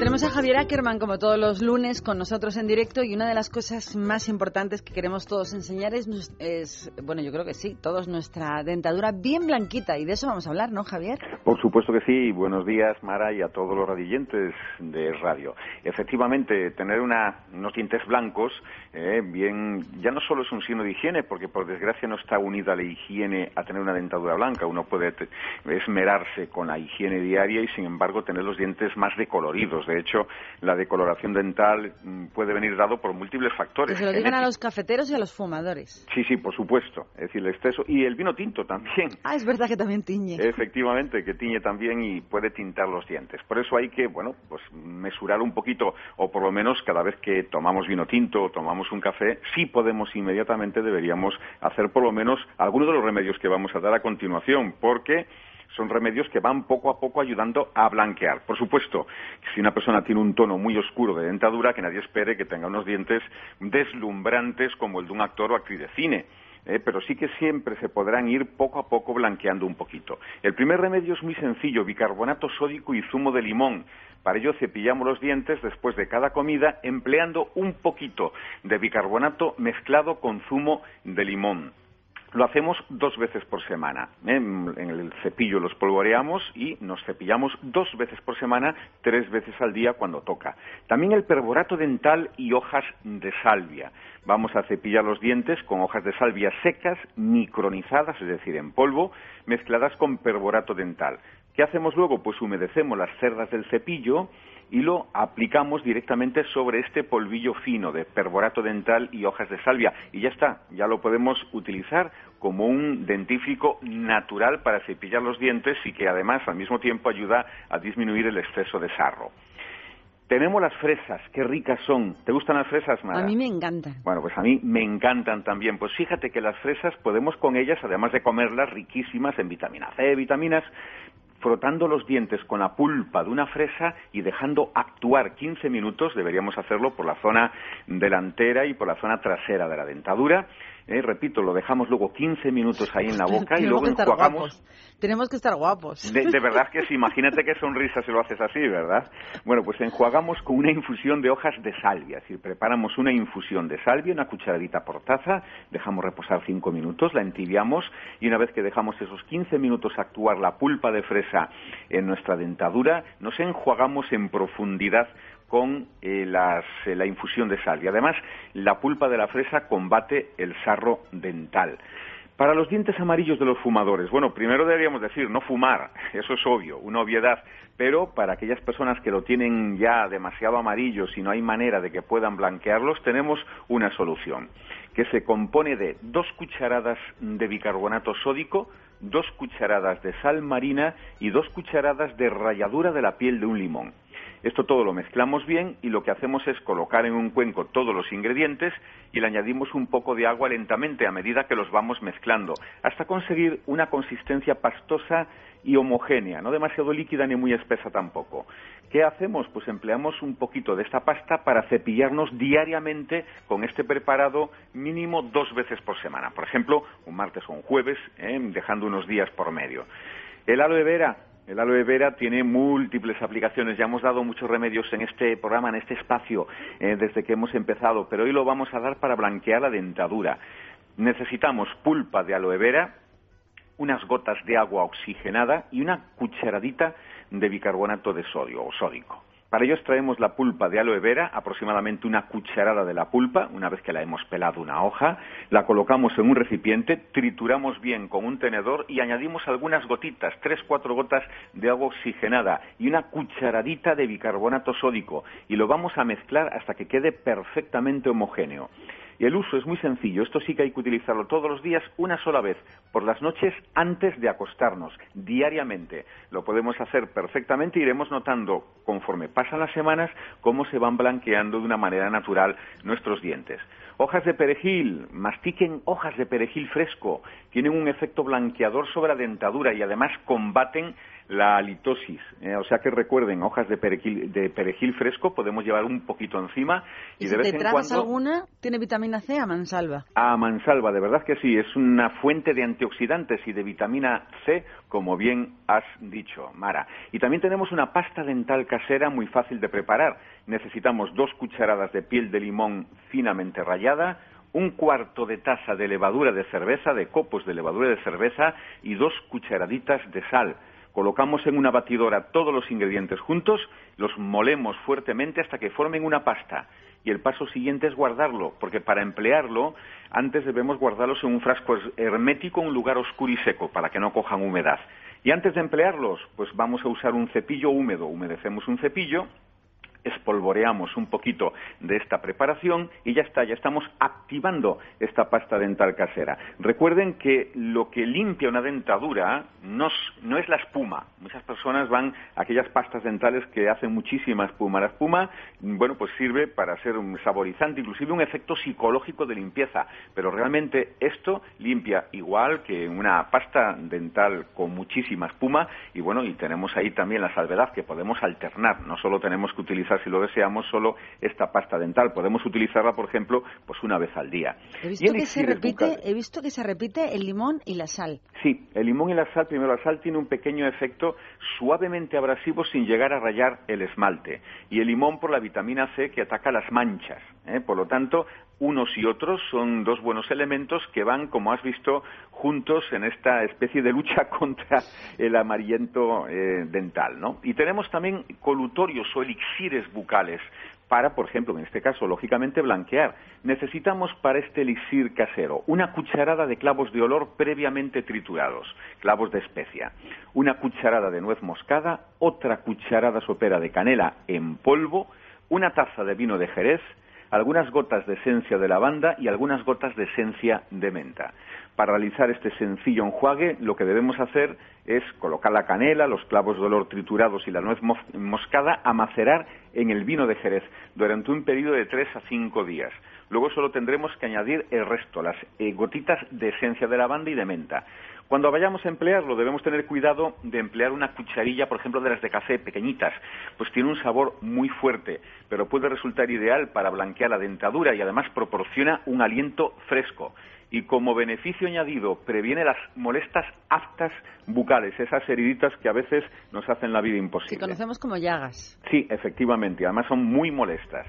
Tenemos a Javier Ackerman como todos los lunes con nosotros en directo y una de las cosas más importantes que queremos todos enseñar es, es, bueno, yo creo que sí, todos nuestra dentadura bien blanquita y de eso vamos a hablar, ¿no, Javier? Por supuesto que sí. Buenos días, Mara, y a todos los radiyentes de radio. Efectivamente, tener una, unos dientes blancos, eh, bien, ya no solo es un signo de higiene, porque por desgracia no está unida la higiene a tener una dentadura blanca. Uno puede esmerarse con la higiene diaria y, sin embargo, tener los dientes más decoloridos de hecho, la decoloración dental mm, puede venir dado por múltiples factores. Que se lo digan a los cafeteros y a los fumadores. Sí, sí, por supuesto. Es decir, el exceso. Y el vino tinto también. Ah, es verdad que también tiñe. Efectivamente, que tiñe también y puede tintar los dientes. Por eso hay que, bueno, pues mesurar un poquito, o por lo menos cada vez que tomamos vino tinto o tomamos un café, sí podemos inmediatamente, deberíamos hacer por lo menos algunos de los remedios que vamos a dar a continuación, porque son remedios que van poco a poco ayudando a blanquear. Por supuesto, si una persona tiene un tono muy oscuro de dentadura, que nadie espere que tenga unos dientes deslumbrantes como el de un actor o actriz de cine. ¿eh? pero sí que siempre se podrán ir poco a poco blanqueando un poquito. El primer remedio es muy sencillo, bicarbonato sódico y zumo de limón. Para ello cepillamos los dientes después de cada comida empleando un poquito de bicarbonato mezclado con zumo de limón. Lo hacemos dos veces por semana. En el cepillo los polvoreamos y nos cepillamos dos veces por semana, tres veces al día cuando toca. También el perborato dental y hojas de salvia. Vamos a cepillar los dientes con hojas de salvia secas, micronizadas, es decir, en polvo, mezcladas con perborato dental. ¿Qué hacemos luego? Pues humedecemos las cerdas del cepillo y lo aplicamos directamente sobre este polvillo fino de perborato dental y hojas de salvia. Y ya está, ya lo podemos utilizar como un dentífrico natural para cepillar los dientes y que además al mismo tiempo ayuda a disminuir el exceso de sarro. Tenemos las fresas, qué ricas son. ¿Te gustan las fresas, Mara? A mí me encantan. Bueno, pues a mí me encantan también. Pues fíjate que las fresas podemos con ellas, además de comerlas riquísimas en vitamina C, vitaminas, frotando los dientes con la pulpa de una fresa y dejando actuar 15 minutos, deberíamos hacerlo por la zona delantera y por la zona trasera de la dentadura, eh, repito, lo dejamos luego 15 minutos ahí en la boca y luego enjuagamos. Tenemos que estar guapos. De, verdad que sí, imagínate qué sonrisa si lo haces así, ¿verdad? Bueno, pues enjuagamos con una infusión de hojas de salvia, es decir, preparamos una infusión de salvia, una cucharadita por taza, dejamos reposar 5 minutos, la entibiamos y una vez que dejamos esos 15 minutos actuar la pulpa de fresa en nuestra dentadura, nos enjuagamos en profundidad con eh, eh, la infusión de sal. Y además, la pulpa de la fresa combate el sarro dental. Para los dientes amarillos de los fumadores, bueno, primero deberíamos decir no fumar, eso es obvio, una obviedad, pero para aquellas personas que lo tienen ya demasiado amarillo, y no hay manera de que puedan blanquearlos, tenemos una solución, que se compone de dos cucharadas de bicarbonato sódico, dos cucharadas de sal marina y dos cucharadas de ralladura de la piel de un limón. Esto todo lo mezclamos bien y lo que hacemos es colocar en un cuenco todos los ingredientes y le añadimos un poco de agua lentamente a medida que los vamos mezclando, hasta conseguir una consistencia pastosa y homogénea, no demasiado líquida ni muy espesa tampoco. ¿Qué hacemos? Pues empleamos un poquito de esta pasta para cepillarnos diariamente con este preparado mínimo dos veces por semana. Por ejemplo, un martes o un jueves, ¿eh? dejando unos días por medio. El aloe vera, el aloe vera tiene múltiples aplicaciones. Ya hemos dado muchos remedios en este programa, en este espacio, eh, desde que hemos empezado, pero hoy lo vamos a dar para blanquear la dentadura. Necesitamos pulpa de aloe vera, unas gotas de agua oxigenada y una cucharadita de bicarbonato de sodio o sódico. Para ello extraemos la pulpa de aloe vera, aproximadamente una cucharada de la pulpa, una vez que la hemos pelado una hoja, la colocamos en un recipiente, trituramos bien con un tenedor y añadimos algunas gotitas, tres, cuatro gotas de agua oxigenada y una cucharadita de bicarbonato sódico y lo vamos a mezclar hasta que quede perfectamente homogéneo. Y el uso es muy sencillo. Esto sí que hay que utilizarlo todos los días, una sola vez, por las noches antes de acostarnos, diariamente. Lo podemos hacer perfectamente y iremos notando, conforme pasan las semanas, cómo se van blanqueando de una manera natural nuestros dientes. Hojas de perejil, mastiquen hojas de perejil fresco, tienen un efecto blanqueador sobre la dentadura y además combaten la halitosis. ¿eh? o sea que recuerden, hojas de perejil, de perejil fresco podemos llevar un poquito encima y, de vez te en tragas cuando alguna, tiene vitamina C a mansalva. a mansalva, de verdad que sí, es una fuente de antioxidantes y de vitamina C, como bien has dicho, Mara. Y también tenemos una pasta dental casera muy fácil de preparar. Necesitamos dos cucharadas de piel de limón finamente rallada, un cuarto de taza de levadura de cerveza, de copos de levadura de cerveza y dos cucharaditas de sal. Colocamos en una batidora todos los ingredientes juntos, los molemos fuertemente hasta que formen una pasta. Y el paso siguiente es guardarlo, porque para emplearlo, antes debemos guardarlos en un frasco hermético, en un lugar oscuro y seco, para que no cojan humedad. Y antes de emplearlos, pues vamos a usar un cepillo húmedo. Humedecemos un cepillo, espolvoreamos un poquito de esta preparación y ya está, ya estamos activando esta pasta dental casera. Recuerden que lo que limpia una dentadura no, es- la espuma. Muchas personas van a aquellas pastas dentales que hacen muchísima espuma. La espuma, bueno, pues sirve para ser un saborizante, inclusive un efecto psicológico de limpieza, pero realmente esto limpia igual que una pasta dental con muchísima espuma y bueno, y tenemos ahí también la salvedad que podemos alternar, no solo tenemos que utilizar si lo deseamos solo esta pasta dental, podemos utilizarla por ejemplo pues una vez al día. He visto, que se repite, he visto que se repite el limón y la sal. Sí, el limón y la sal, primero la sal tiene un pequeño efecto suavemente abrasivo sin llegar a rayar el esmalte. Y el limón por la vitamina C que ataca las manchas. ¿eh? Por lo tanto, unos y otros son dos buenos elementos que van, como has visto, juntos en esta especie de lucha contra el amarillento eh, dental. ¿no? Y tenemos también colutorios o elixires bucales para, por ejemplo, en este caso, lógicamente, blanquear. Necesitamos para este elixir casero una cucharada de clavos de olor previamente triturados, clavos de especia, una cucharada de nuez moscada, otra cucharada sopera de canela en polvo, una taza de vino de Jerez, algunas gotas de esencia de lavanda y algunas gotas de esencia de menta. Para realizar este sencillo enjuague, lo que debemos hacer es colocar la canela, los clavos de olor triturados y la nuez mo- moscada a macerar en el vino de Jerez durante un periodo de tres a cinco días. Luego solo tendremos que añadir el resto, las eh, gotitas de esencia de lavanda y de menta. Cuando vayamos a emplearlo debemos tener cuidado de emplear una cucharilla, por ejemplo, de las de café pequeñitas, pues tiene un sabor muy fuerte, pero puede resultar ideal para blanquear la dentadura y además proporciona un aliento fresco. Y como beneficio añadido previene las molestas aftas bucales, esas heriditas que a veces nos hacen la vida Que imposible. conocemos como llagas. Sí, efectivamente, además son muy molestas.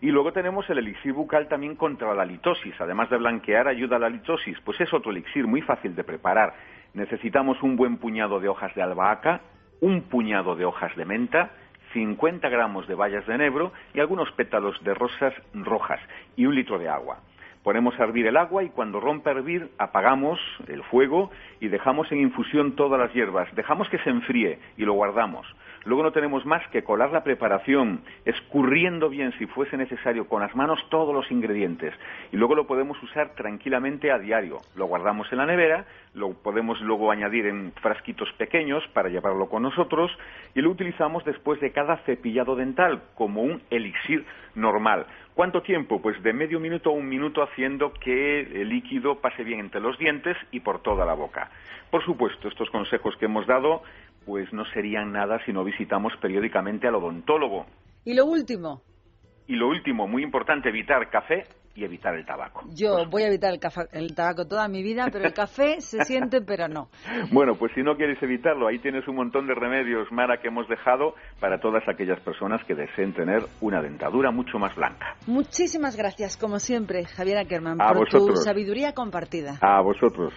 Y luego tenemos el elixir bucal también contra la litosis. Además de blanquear, ayuda a la litosis. Pues es otro elixir muy fácil de preparar. Necesitamos un buen puñado de hojas de albahaca, un puñado de hojas de menta, 50 gramos de bayas de enebro y algunos pétalos de rosas rojas y un litro de agua. Ponemos a hervir el agua y cuando rompa a hervir apagamos el fuego y dejamos en infusión todas las hierbas. Dejamos que se enfríe y lo guardamos. Luego no tenemos más que colar la preparación, escurriendo bien si fuese necesario con las manos todos los ingredientes. Y luego lo podemos usar tranquilamente a diario. Lo guardamos en la nevera, lo podemos luego añadir en frasquitos pequeños para llevarlo con nosotros y lo utilizamos después de cada cepillado dental como un elixir normal. ¿Cuánto tiempo? Pues de medio minuto a un minuto haciendo que el líquido pase bien entre los dientes y por toda la boca. Por supuesto, estos consejos que hemos dado pues no serían nada si no visitamos periódicamente al odontólogo. Y lo último, Y lo último, muy importante, evitar café y evitar el tabaco. yo voy a evitar el, cafa- el tabaco toda mi vida, pero el café se siente, pero no. Bueno, pues si no quieres evitarlo, ahí tienes un montón de remedios, Mara, que hemos dejado para todas aquellas personas que deseen tener una dentadura mucho más blanca. Muchísimas gracias, como siempre, Javier Ackerman, A por tu sabiduría compartida. A vosotros.